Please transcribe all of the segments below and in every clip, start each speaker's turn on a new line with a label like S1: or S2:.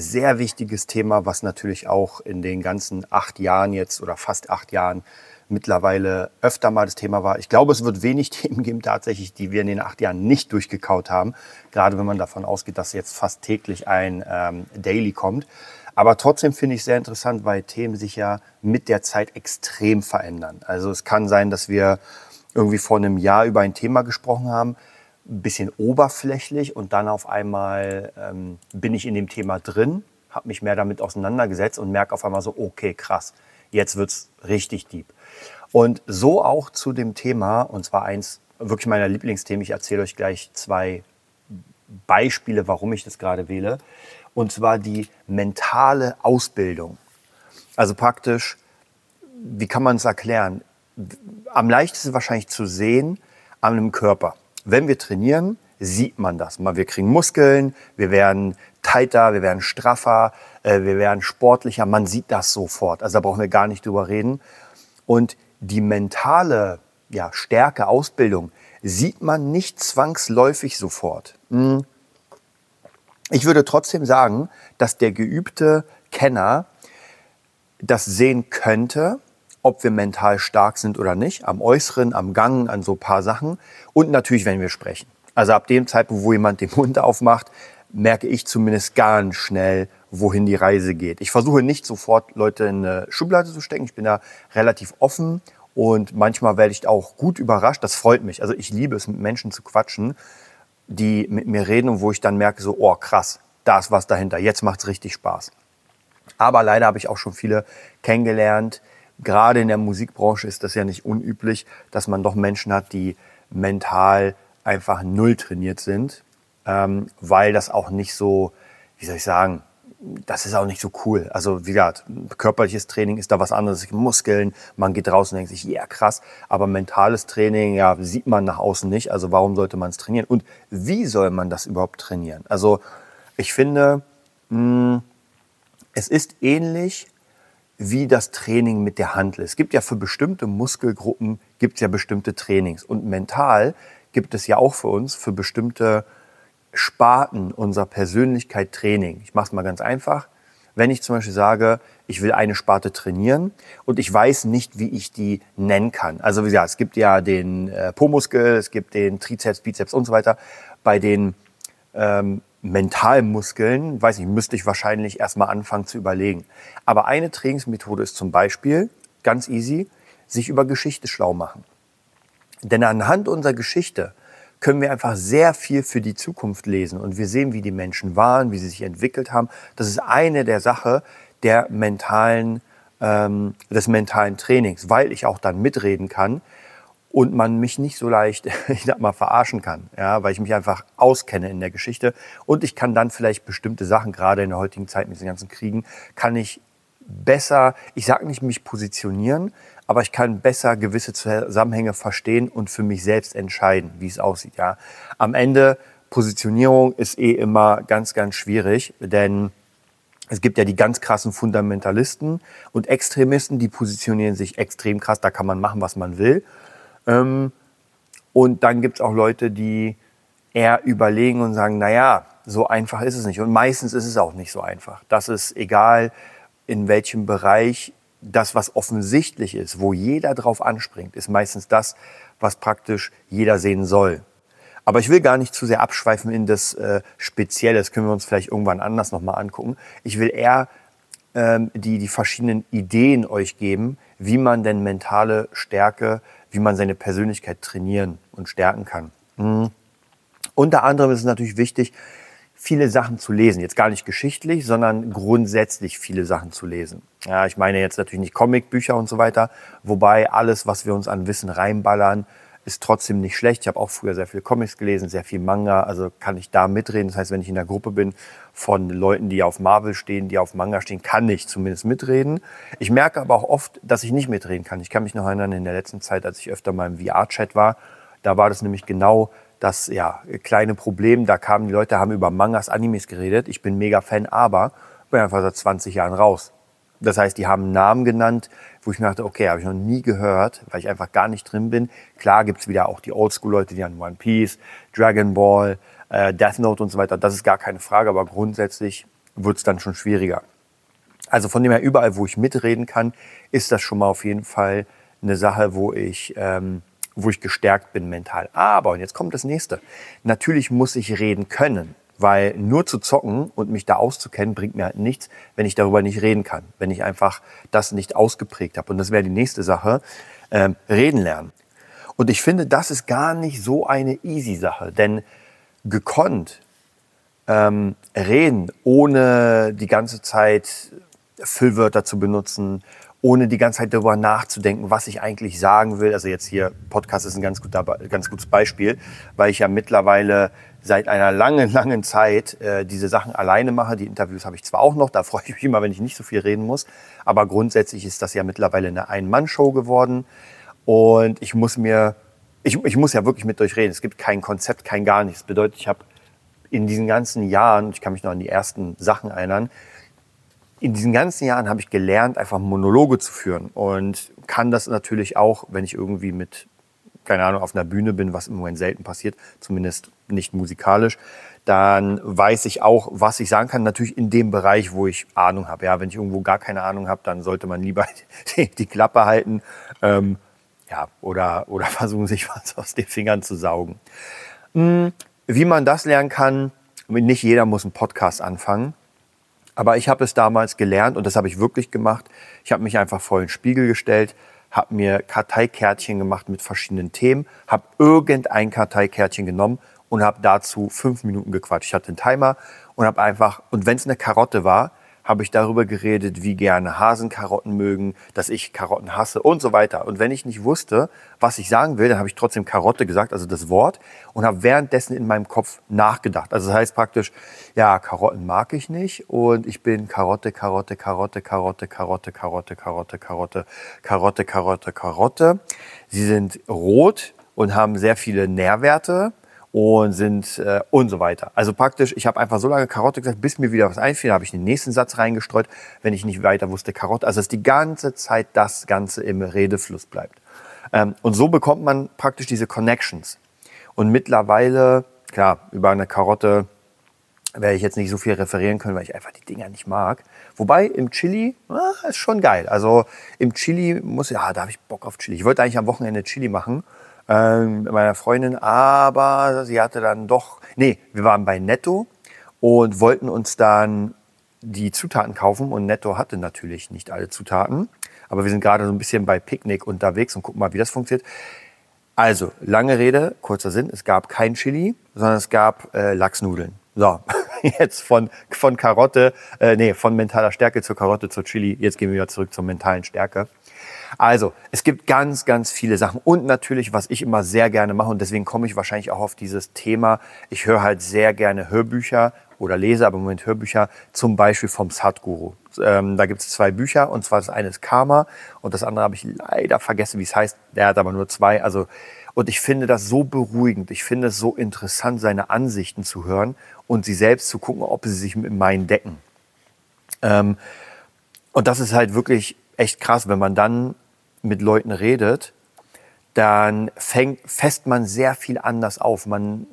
S1: sehr wichtiges Thema, was natürlich auch in den ganzen acht Jahren jetzt oder fast acht Jahren mittlerweile öfter mal das Thema war. Ich glaube, es wird wenig Themen geben tatsächlich, die wir in den acht Jahren nicht durchgekaut haben. Gerade wenn man davon ausgeht, dass jetzt fast täglich ein ähm, Daily kommt. Aber trotzdem finde ich sehr interessant, weil Themen sich ja mit der Zeit extrem verändern. Also es kann sein, dass wir irgendwie vor einem Jahr über ein Thema gesprochen haben, ein bisschen oberflächlich und dann auf einmal ähm, bin ich in dem Thema drin, habe mich mehr damit auseinandergesetzt und merke auf einmal so, okay, krass, jetzt wird es richtig deep. Und so auch zu dem Thema, und zwar eins wirklich meiner Lieblingsthemen, ich erzähle euch gleich zwei Beispiele, warum ich das gerade wähle, und zwar die mentale Ausbildung. Also praktisch, wie kann man es erklären? Am leichtesten wahrscheinlich zu sehen an einem Körper wenn wir trainieren, sieht man das. Wir kriegen Muskeln, wir werden tighter, wir werden straffer, äh, wir werden sportlicher. Man sieht das sofort. Also da brauchen wir gar nicht drüber reden. Und die mentale ja, Stärke, Ausbildung sieht man nicht zwangsläufig sofort. Hm. Ich würde trotzdem sagen, dass der geübte Kenner das sehen könnte, ob wir mental stark sind oder nicht, am Äußeren, am Gang, an so ein paar Sachen und natürlich, wenn wir sprechen. Also ab dem Zeitpunkt, wo jemand den Mund aufmacht, merke ich zumindest ganz schnell, wohin die Reise geht. Ich versuche nicht sofort Leute in eine Schublade zu stecken. Ich bin da relativ offen und manchmal werde ich auch gut überrascht. Das freut mich. Also ich liebe es, mit Menschen zu quatschen, die mit mir reden und wo ich dann merke, so, oh krass, da ist was dahinter. Jetzt macht es richtig Spaß. Aber leider habe ich auch schon viele kennengelernt, gerade in der Musikbranche ist das ja nicht unüblich, dass man doch Menschen hat, die mental einfach null trainiert sind, ähm, weil das auch nicht so, wie soll ich sagen, das ist auch nicht so cool. Also wie gesagt, körperliches Training ist da was anderes. Muskeln, man geht raus und denkt sich, ja krass. Aber mentales Training, ja, sieht man nach außen nicht. Also warum sollte man es trainieren? Und wie soll man das überhaupt trainieren? Also ich finde, mh, es ist ähnlich wie das Training mit der Handel. Es gibt ja für bestimmte Muskelgruppen gibt es ja bestimmte Trainings und mental gibt es ja auch für uns für bestimmte Sparten unserer Persönlichkeit Training. Ich mache es mal ganz einfach. Wenn ich zum Beispiel sage, ich will eine Sparte trainieren und ich weiß nicht, wie ich die nennen kann. Also wie gesagt, es gibt ja den äh, Po-Muskel, es gibt den Trizeps, Bizeps und so weiter. Bei den ähm, Mentalmuskeln, weiß ich, müsste ich wahrscheinlich erstmal anfangen zu überlegen. Aber eine Trainingsmethode ist zum Beispiel, ganz easy, sich über Geschichte schlau machen. Denn anhand unserer Geschichte können wir einfach sehr viel für die Zukunft lesen und wir sehen, wie die Menschen waren, wie sie sich entwickelt haben. Das ist eine der Sachen der mentalen, ähm, des mentalen Trainings, weil ich auch dann mitreden kann und man mich nicht so leicht, ich sag mal, verarschen kann, ja, weil ich mich einfach auskenne in der Geschichte und ich kann dann vielleicht bestimmte Sachen, gerade in der heutigen Zeit mit den ganzen Kriegen, kann ich besser, ich sage nicht mich positionieren, aber ich kann besser gewisse Zusammenhänge verstehen und für mich selbst entscheiden, wie es aussieht, ja. Am Ende Positionierung ist eh immer ganz, ganz schwierig, denn es gibt ja die ganz krassen Fundamentalisten und Extremisten, die positionieren sich extrem krass, da kann man machen, was man will. Ähm, und dann gibt es auch Leute, die eher überlegen und sagen, naja, so einfach ist es nicht. Und meistens ist es auch nicht so einfach. Das ist egal, in welchem Bereich das, was offensichtlich ist, wo jeder drauf anspringt, ist meistens das, was praktisch jeder sehen soll. Aber ich will gar nicht zu sehr abschweifen in das äh, Spezielle. Das können wir uns vielleicht irgendwann anders nochmal angucken. Ich will eher ähm, die, die verschiedenen Ideen euch geben, wie man denn mentale Stärke wie man seine Persönlichkeit trainieren und stärken kann. Mhm. Unter anderem ist es natürlich wichtig, viele Sachen zu lesen. Jetzt gar nicht geschichtlich, sondern grundsätzlich viele Sachen zu lesen. Ja, ich meine jetzt natürlich nicht Comicbücher und so weiter, wobei alles, was wir uns an Wissen reinballern, ist trotzdem nicht schlecht. Ich habe auch früher sehr viel Comics gelesen, sehr viel Manga, also kann ich da mitreden. Das heißt, wenn ich in der Gruppe bin von Leuten, die auf Marvel stehen, die auf Manga stehen, kann ich zumindest mitreden. Ich merke aber auch oft, dass ich nicht mitreden kann. Ich kann mich noch erinnern, in der letzten Zeit, als ich öfter mal im VR-Chat war, da war das nämlich genau das ja, kleine Problem. Da kamen die Leute, haben über Mangas, Animes geredet. Ich bin mega Fan, aber bin einfach seit 20 Jahren raus. Das heißt, die haben Namen genannt, wo ich mir dachte, okay, habe ich noch nie gehört, weil ich einfach gar nicht drin bin. Klar gibt es wieder auch die Oldschool-Leute, die an One Piece, Dragon Ball, äh, Death Note und so weiter. Das ist gar keine Frage, aber grundsätzlich wird es dann schon schwieriger. Also von dem her, überall, wo ich mitreden kann, ist das schon mal auf jeden Fall eine Sache, wo ich, ähm, wo ich gestärkt bin mental. Aber, und jetzt kommt das nächste, natürlich muss ich reden können. Weil nur zu zocken und mich da auszukennen, bringt mir halt nichts, wenn ich darüber nicht reden kann. Wenn ich einfach das nicht ausgeprägt habe. Und das wäre die nächste Sache. Ähm, reden lernen. Und ich finde, das ist gar nicht so eine easy Sache. Denn gekonnt ähm, reden, ohne die ganze Zeit Füllwörter zu benutzen, ohne die ganze Zeit darüber nachzudenken, was ich eigentlich sagen will. Also jetzt hier, Podcast ist ein ganz, guter, ganz gutes Beispiel, weil ich ja mittlerweile seit einer langen, langen Zeit äh, diese Sachen alleine mache. Die Interviews habe ich zwar auch noch, da freue ich mich immer, wenn ich nicht so viel reden muss, aber grundsätzlich ist das ja mittlerweile eine Ein-Mann-Show geworden und ich muss mir, ich, ich muss ja wirklich mit euch reden. Es gibt kein Konzept, kein gar nichts. Das bedeutet, ich habe in diesen ganzen Jahren, ich kann mich noch an die ersten Sachen erinnern, in diesen ganzen Jahren habe ich gelernt, einfach Monologe zu führen und kann das natürlich auch, wenn ich irgendwie mit keine Ahnung, auf einer Bühne bin, was im Moment selten passiert, zumindest nicht musikalisch, dann weiß ich auch, was ich sagen kann. Natürlich in dem Bereich, wo ich Ahnung habe. Ja, wenn ich irgendwo gar keine Ahnung habe, dann sollte man lieber die, die Klappe halten ähm, ja, oder, oder versuchen, sich was aus den Fingern zu saugen. Hm, wie man das lernen kann, nicht jeder muss einen Podcast anfangen. Aber ich habe es damals gelernt und das habe ich wirklich gemacht. Ich habe mich einfach vor den Spiegel gestellt, habe mir Karteikärtchen gemacht mit verschiedenen Themen, habe irgendein Karteikärtchen genommen und habe dazu fünf Minuten gequatscht. Ich hatte einen Timer und habe einfach, und wenn es eine Karotte war, habe ich darüber geredet, wie gerne Hasen Karotten mögen, dass ich Karotten hasse und so weiter. Und wenn ich nicht wusste, was ich sagen will, dann habe ich trotzdem Karotte gesagt, also das Wort, und habe währenddessen in meinem Kopf nachgedacht. Also das heißt praktisch, ja, Karotten mag ich nicht und ich bin Karotte, Karotte, Karotte, Karotte, Karotte, Karotte, Karotte, Karotte, Karotte, Karotte, Karotte. Sie sind rot und haben sehr viele Nährwerte und sind äh, und so weiter. Also praktisch, ich habe einfach so lange Karotte gesagt, bis mir wieder was einfiel, habe ich den nächsten Satz reingestreut, wenn ich nicht weiter wusste, Karotte. Also dass die ganze Zeit das Ganze im Redefluss bleibt. Ähm, und so bekommt man praktisch diese Connections. Und mittlerweile, klar, über eine Karotte werde ich jetzt nicht so viel referieren können, weil ich einfach die Dinger nicht mag. Wobei im Chili ah, ist schon geil. Also im Chili muss ja, da habe ich Bock auf Chili. Ich wollte eigentlich am Wochenende Chili machen mit meiner Freundin, aber sie hatte dann doch, nee, wir waren bei Netto und wollten uns dann die Zutaten kaufen und Netto hatte natürlich nicht alle Zutaten, aber wir sind gerade so ein bisschen bei Picknick unterwegs und gucken mal, wie das funktioniert. Also, lange Rede, kurzer Sinn, es gab kein Chili, sondern es gab äh, Lachsnudeln. So, jetzt von, von Karotte, äh, nee, von mentaler Stärke zur Karotte zur Chili. Jetzt gehen wir wieder zurück zur mentalen Stärke. Also, es gibt ganz, ganz viele Sachen. Und natürlich, was ich immer sehr gerne mache, und deswegen komme ich wahrscheinlich auch auf dieses Thema, ich höre halt sehr gerne Hörbücher oder lese aber im Moment Hörbücher, zum Beispiel vom Sadhguru. Ähm, da gibt es zwei Bücher, und zwar das eine ist Karma und das andere habe ich leider vergessen, wie es heißt. Der hat aber nur zwei. Also, und ich finde das so beruhigend. Ich finde es so interessant, seine Ansichten zu hören und sie selbst zu gucken, ob sie sich mit meinen decken. Ähm, und das ist halt wirklich echt krass, wenn man dann mit Leuten redet, dann fängt, fest man sehr viel anders auf. Man,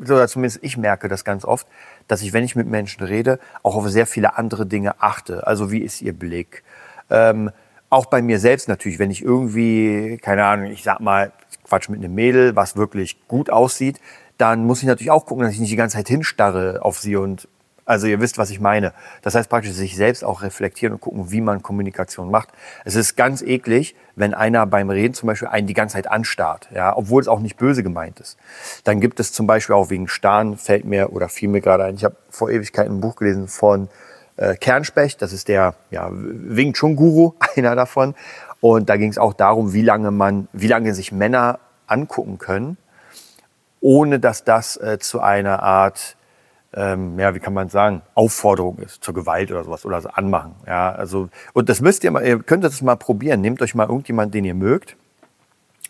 S1: oder zumindest ich merke das ganz oft, dass ich, wenn ich mit Menschen rede, auch auf sehr viele andere Dinge achte. Also wie ist ihr Blick? Ähm, auch bei mir selbst natürlich, wenn ich irgendwie, keine Ahnung, ich sag mal, Quatsch mit einem Mädel, was wirklich gut aussieht, dann muss ich natürlich auch gucken, dass ich nicht die ganze Zeit hinstarre auf sie und also ihr wisst, was ich meine. Das heißt praktisch sich selbst auch reflektieren und gucken, wie man Kommunikation macht. Es ist ganz eklig, wenn einer beim Reden zum Beispiel einen die ganze Zeit anstarrt, ja, obwohl es auch nicht böse gemeint ist. Dann gibt es zum Beispiel auch wegen Starren, fällt mir oder fiel mir gerade ein, ich habe vor Ewigkeiten ein Buch gelesen von äh, Kernspecht, das ist der ja, Wing Chun Guru, einer davon. Und da ging es auch darum, wie lange man, wie lange sich Männer angucken können, ohne dass das äh, zu einer Art ähm, ja, wie kann man sagen, Aufforderung ist zur Gewalt oder sowas oder so anmachen. Ja, also, und das müsst ihr mal, ihr könnt das mal probieren. Nehmt euch mal irgendjemanden, den ihr mögt,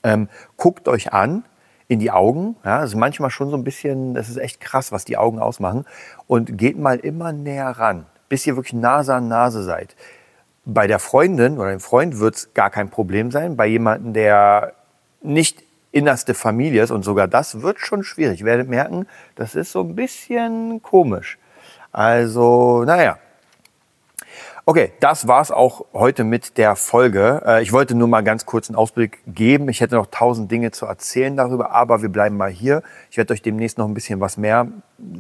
S1: ähm, guckt euch an in die Augen. Ja, das ist manchmal schon so ein bisschen, das ist echt krass, was die Augen ausmachen. Und geht mal immer näher ran, bis ihr wirklich Nase an Nase seid. Bei der Freundin oder dem Freund wird es gar kein Problem sein. Bei jemandem, der nicht innerste Familie ist. Und sogar das wird schon schwierig. Ihr werdet merken, das ist so ein bisschen komisch. Also, naja. Okay, das war's auch heute mit der Folge. Äh, ich wollte nur mal ganz kurz einen Ausblick geben. Ich hätte noch tausend Dinge zu erzählen darüber, aber wir bleiben mal hier. Ich werde euch demnächst noch ein bisschen was mehr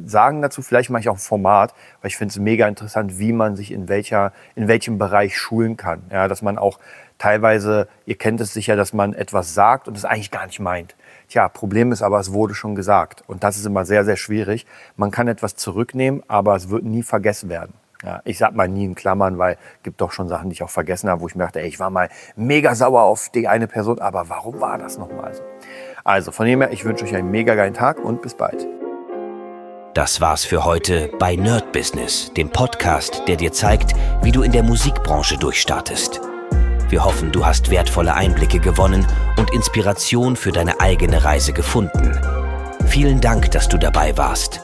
S1: sagen dazu. Vielleicht mache ich auch ein Format, weil ich finde es mega interessant, wie man sich in welcher, in welchem Bereich schulen kann. Ja, dass man auch teilweise, ihr kennt es sicher, dass man etwas sagt und es eigentlich gar nicht meint. Tja, Problem ist aber, es wurde schon gesagt. Und das ist immer sehr, sehr schwierig. Man kann etwas zurücknehmen, aber es wird nie vergessen werden. Ja, ich sag mal nie in Klammern, weil es gibt doch schon Sachen, die ich auch vergessen habe, wo ich mir dachte, ey, ich war mal mega sauer auf die eine Person, aber warum war das nochmal so? Also von dem her, ich wünsche euch einen mega geilen Tag und bis bald.
S2: Das war's für heute bei Nerd Business, dem Podcast, der dir zeigt, wie du in der Musikbranche durchstartest. Wir hoffen, du hast wertvolle Einblicke gewonnen und Inspiration für deine eigene Reise gefunden. Vielen Dank, dass du dabei warst.